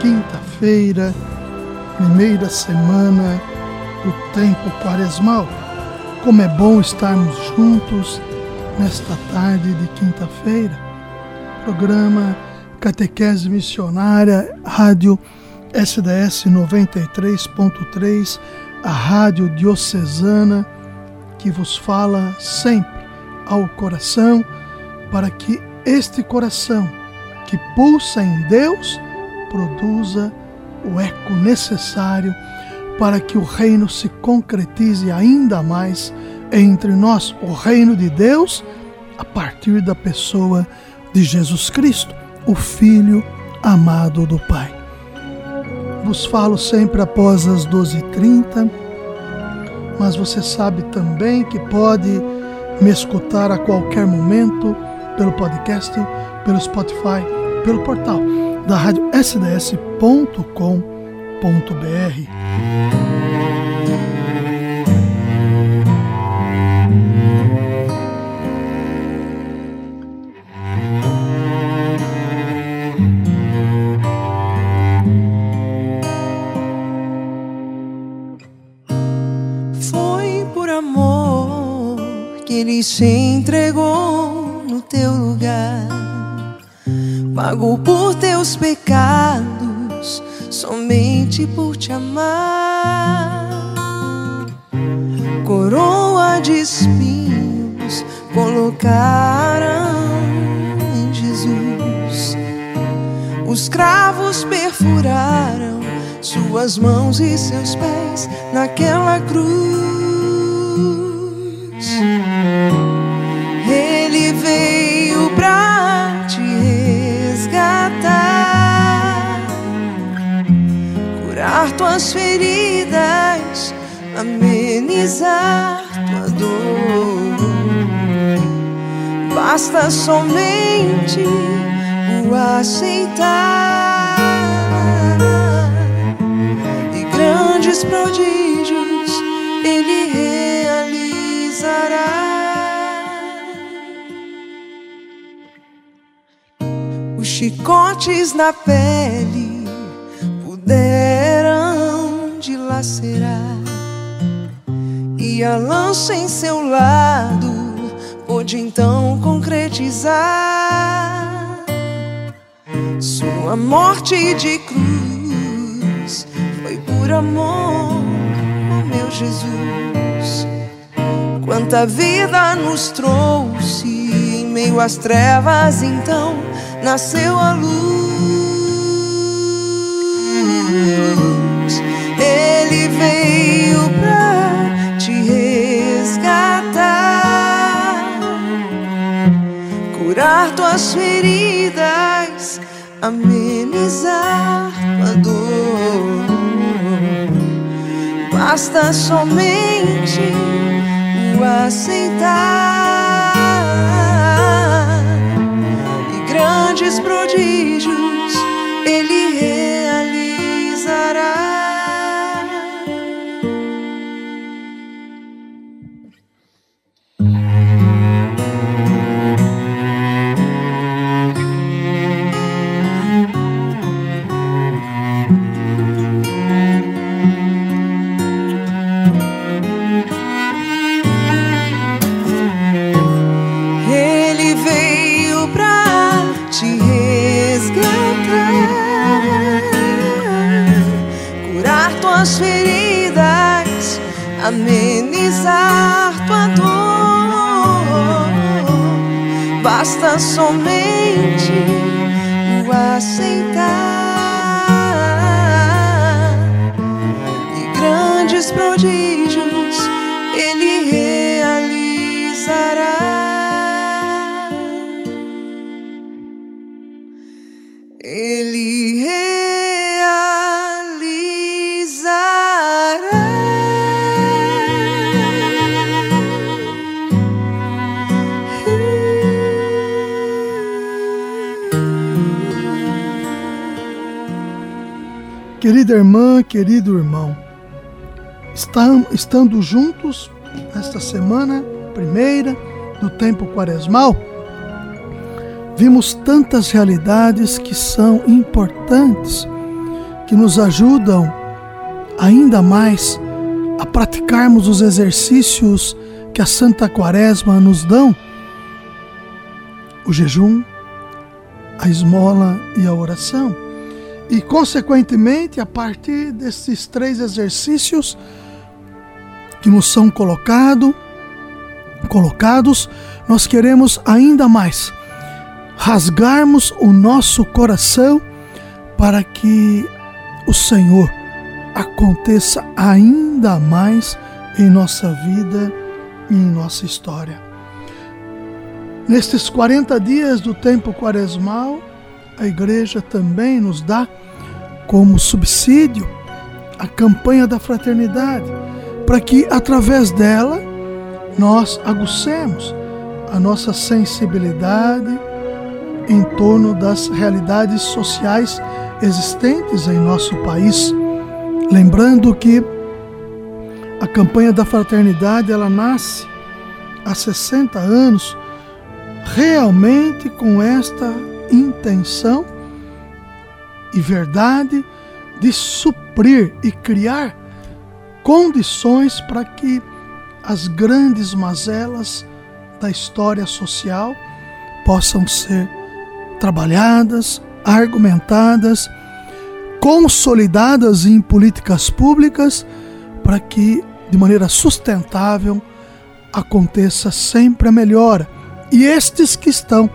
quinta-feira, primeira semana do tempo quaresmal. Como é bom estarmos juntos nesta tarde de quinta-feira. Programa Catequese Missionária, Rádio SDS 93.3, a Rádio Diocesana que vos fala sempre ao coração, para que este coração que pulsa em Deus produza o eco necessário para que o reino se concretize ainda mais entre nós, o reino de Deus, a partir da pessoa de Jesus Cristo, o Filho amado do Pai. Vos falo sempre após as 12h30, mas você sabe também que pode me escutar a qualquer momento pelo podcast, pelo Spotify, pelo portal da rádio sds.com.br. Foi por amor que ele se entregou no teu lugar pagou por teus pecados, somente por te amar. Coroa de espinhos colocaram em Jesus, os cravos perfuraram suas mãos e seus pés naquela cruz. Basta somente o aceitar e grandes prodígios ele realizará. Os chicotes na pele puderam dilacerar e a lança em seu lado então concretizar sua morte de cruz foi por amor, oh meu Jesus. Quanta vida nos trouxe em meio às trevas, então nasceu a luz. Tuas feridas, amenizar tua dor. Basta somente o aceitar e grandes prodígios ele prodígios ele realizará. Ele realizará. Querida irmã, querido irmão, estando juntos nesta semana primeira do tempo quaresmal, vimos tantas realidades que são importantes, que nos ajudam ainda mais a praticarmos os exercícios que a Santa Quaresma nos dão: o jejum, a esmola e a oração. E, consequentemente, a partir desses três exercícios que nos são colocado, colocados, nós queremos ainda mais rasgarmos o nosso coração para que o Senhor aconteça ainda mais em nossa vida e em nossa história. Nestes 40 dias do tempo quaresmal, a igreja também nos dá como subsídio a campanha da fraternidade, para que através dela nós aguçemos a nossa sensibilidade em torno das realidades sociais existentes em nosso país. Lembrando que a campanha da fraternidade ela nasce há 60 anos realmente com esta intenção e verdade de suprir e criar condições para que as grandes mazelas da história social possam ser trabalhadas, argumentadas, consolidadas em políticas públicas para que de maneira sustentável aconteça sempre a melhora. E estes que estão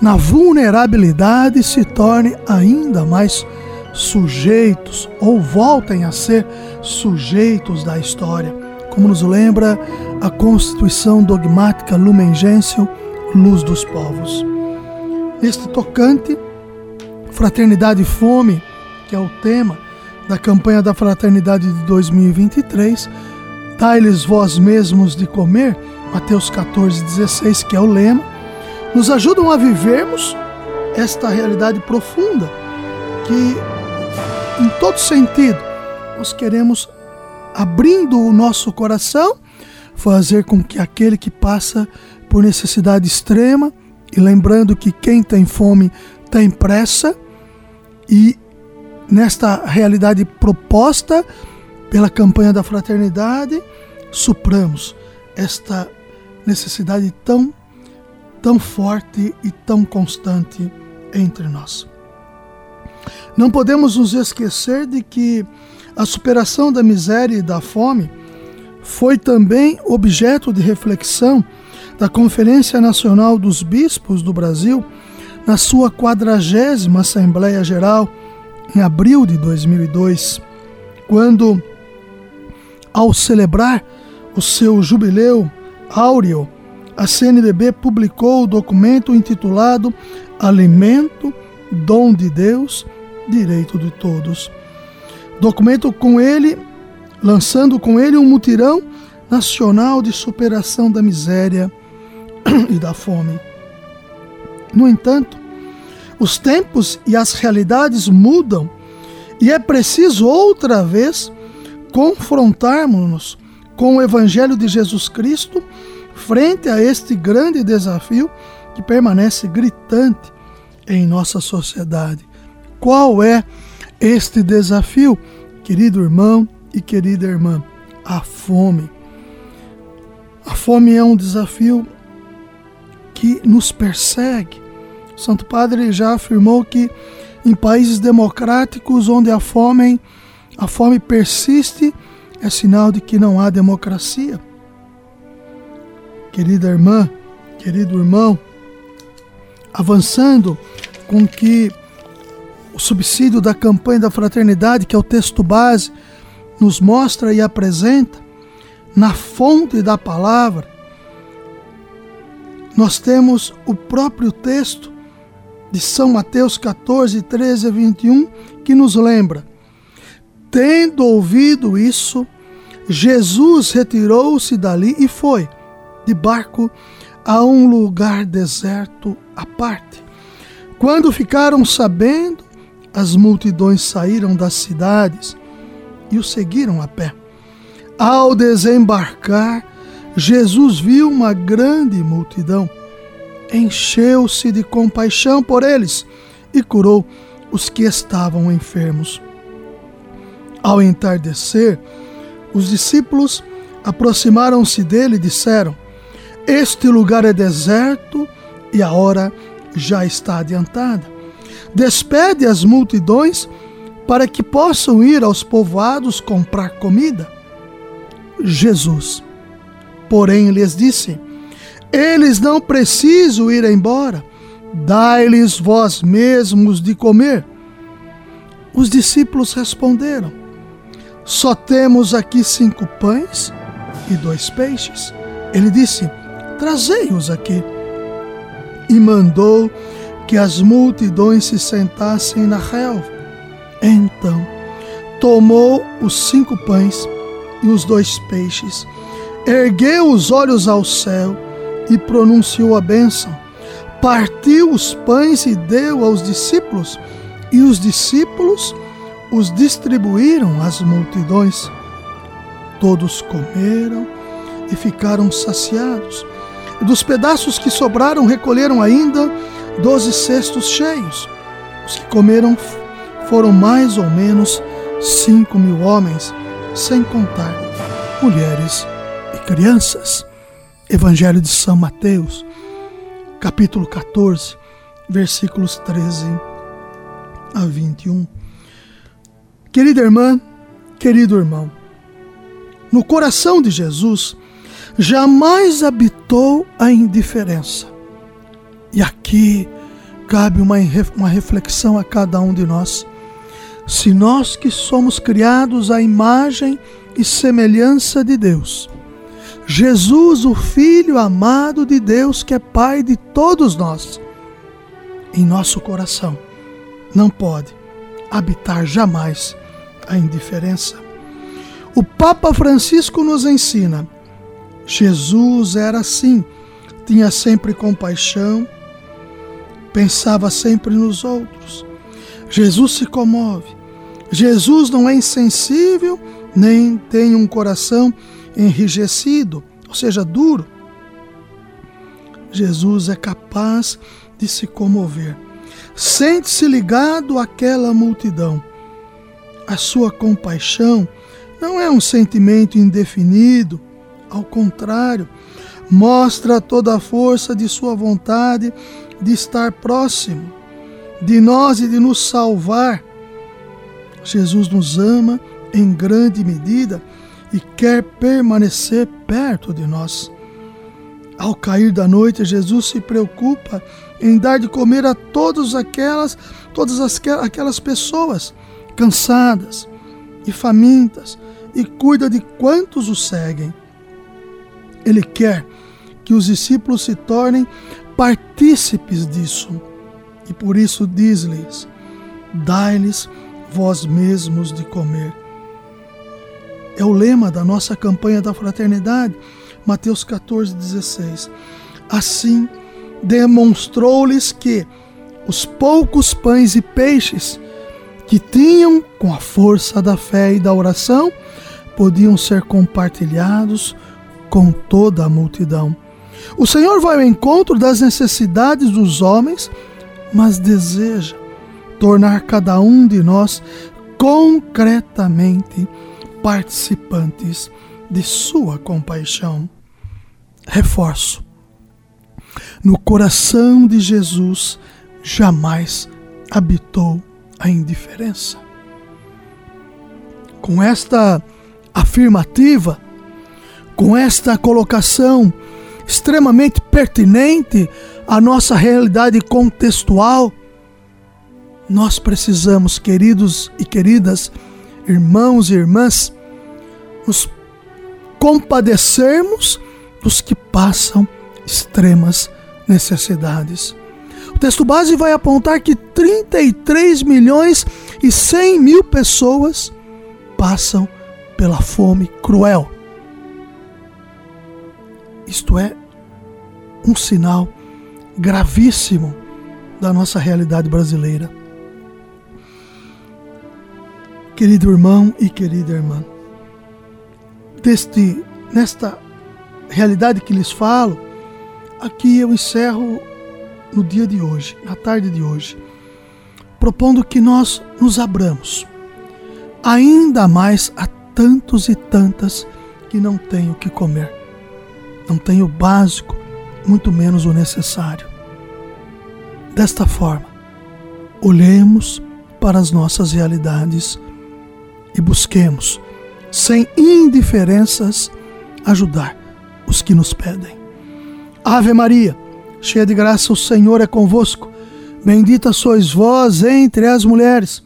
na vulnerabilidade se tornem ainda mais sujeitos ou voltem a ser sujeitos da história, como nos lembra a Constituição Dogmática Lumen Gentium, Luz dos Povos. Neste tocante, Fraternidade e Fome, que é o tema da campanha da Fraternidade de 2023, dá-lhes vós mesmos de comer, Mateus 14, 16, que é o lema, nos ajudam a vivermos esta realidade profunda que, em todo sentido, nós queremos, abrindo o nosso coração, fazer com que aquele que passa por necessidade extrema, e lembrando que quem tem fome tem pressa, e nesta realidade proposta pela campanha da fraternidade, supramos esta necessidade tão, tão forte e tão constante entre nós. Não podemos nos esquecer de que a superação da miséria e da fome foi também objeto de reflexão da Conferência Nacional dos Bispos do Brasil na sua quadragésima Assembleia Geral em abril de 2002, quando, ao celebrar o seu jubileu áureo, a CNBB publicou o documento intitulado Alimento, Dom de Deus, Direito de Todos. Documento com ele, lançando com ele um mutirão nacional de superação da miséria e da fome. No entanto, os tempos e as realidades mudam e é preciso outra vez confrontarmos-nos com o Evangelho de Jesus Cristo frente a este grande desafio que permanece gritante em nossa sociedade. Qual é este desafio, querido irmão e querida irmã? A fome. A fome é um desafio que nos persegue. O Santo Padre já afirmou que em países democráticos onde a fome, a fome persiste, é sinal de que não há democracia. Querida irmã, querido irmão, avançando com que o subsídio da campanha da fraternidade, que é o texto base, nos mostra e apresenta, na fonte da palavra, nós temos o próprio texto de São Mateus 14, 13 a 21, que nos lembra: Tendo ouvido isso, Jesus retirou-se dali e foi, de barco, a um lugar deserto à parte. Quando ficaram sabendo, as multidões saíram das cidades e o seguiram a pé. Ao desembarcar, Jesus viu uma grande multidão, encheu-se de compaixão por eles e curou os que estavam enfermos. Ao entardecer, os discípulos aproximaram-se dele e disseram: Este lugar é deserto e a hora já está adiantada. Despede as multidões para que possam ir aos povoados comprar comida. Jesus, porém, lhes disse: Eles não precisam ir embora, dai-lhes vós mesmos de comer. Os discípulos responderam: Só temos aqui cinco pães e dois peixes. Ele disse: Trazei-os aqui. E mandou que as multidões se sentassem na relva. Então, tomou os cinco pães e os dois peixes, ergueu os olhos ao céu e pronunciou a bênção. Partiu os pães e deu aos discípulos, e os discípulos os distribuíram às multidões. Todos comeram e ficaram saciados. Dos pedaços que sobraram, recolheram ainda doze cestos cheios. Os que comeram foram mais ou menos cinco mil homens sem contar mulheres e crianças. Evangelho de São Mateus, capítulo 14, versículos 13 a 21. Querida irmã, querido irmão, no coração de Jesus jamais habitou a indiferença. E aqui cabe uma, uma reflexão a cada um de nós. Se nós que somos criados à imagem e semelhança de Deus, Jesus, o Filho amado de Deus, que é Pai de todos nós, em nosso coração, não pode habitar jamais a indiferença. O Papa Francisco nos ensina: Jesus era assim, tinha sempre compaixão, pensava sempre nos outros. Jesus se comove, Jesus não é insensível, nem tem um coração enrijecido, ou seja, duro. Jesus é capaz de se comover. Sente-se ligado àquela multidão. A sua compaixão não é um sentimento indefinido, ao contrário, mostra toda a força de sua vontade de estar próximo de nós e de nos salvar Jesus nos ama em grande medida e quer permanecer perto de nós. Ao cair da noite, Jesus se preocupa em dar de comer a todas aquelas, todas as, aquelas pessoas cansadas e famintas e cuida de quantos o seguem. Ele quer que os discípulos se tornem partícipes disso e por isso diz-lhes: dai-lhes vós mesmos de comer. É o lema da nossa campanha da fraternidade, Mateus 14, 16. Assim, demonstrou-lhes que os poucos pães e peixes que tinham, com a força da fé e da oração, podiam ser compartilhados com toda a multidão. O Senhor vai ao encontro das necessidades dos homens, mas deseja tornar cada um de nós concretamente participantes de Sua compaixão. Reforço: no coração de Jesus jamais habitou a indiferença. Com esta afirmativa, com esta colocação extremamente pertinente à nossa realidade contextual, nós precisamos, queridos e queridas, irmãos e irmãs, nos compadecermos dos que passam extremas necessidades. O texto base vai apontar que 33 milhões e 100 mil pessoas passam pela fome cruel. Isto é um sinal gravíssimo da nossa realidade brasileira. Querido irmão e querida irmã, deste, nesta realidade que lhes falo, aqui eu encerro no dia de hoje, na tarde de hoje, propondo que nós nos abramos ainda mais a tantos e tantas que não têm o que comer, não têm o básico, muito menos o necessário. Desta forma, olhemos para as nossas realidades e busquemos, sem indiferenças, ajudar os que nos pedem. Ave Maria, cheia de graça, o Senhor é convosco. Bendita sois vós entre as mulheres.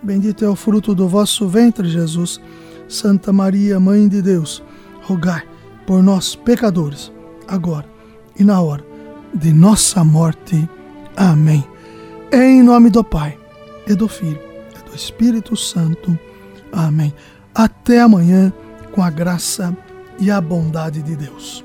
Bendito é o fruto do vosso ventre, Jesus. Santa Maria, Mãe de Deus, rogai por nós, pecadores, agora e na hora de nossa morte. Amém. Em nome do Pai, e do Filho, e do Espírito Santo. Amém. Até amanhã, com a graça e a bondade de Deus.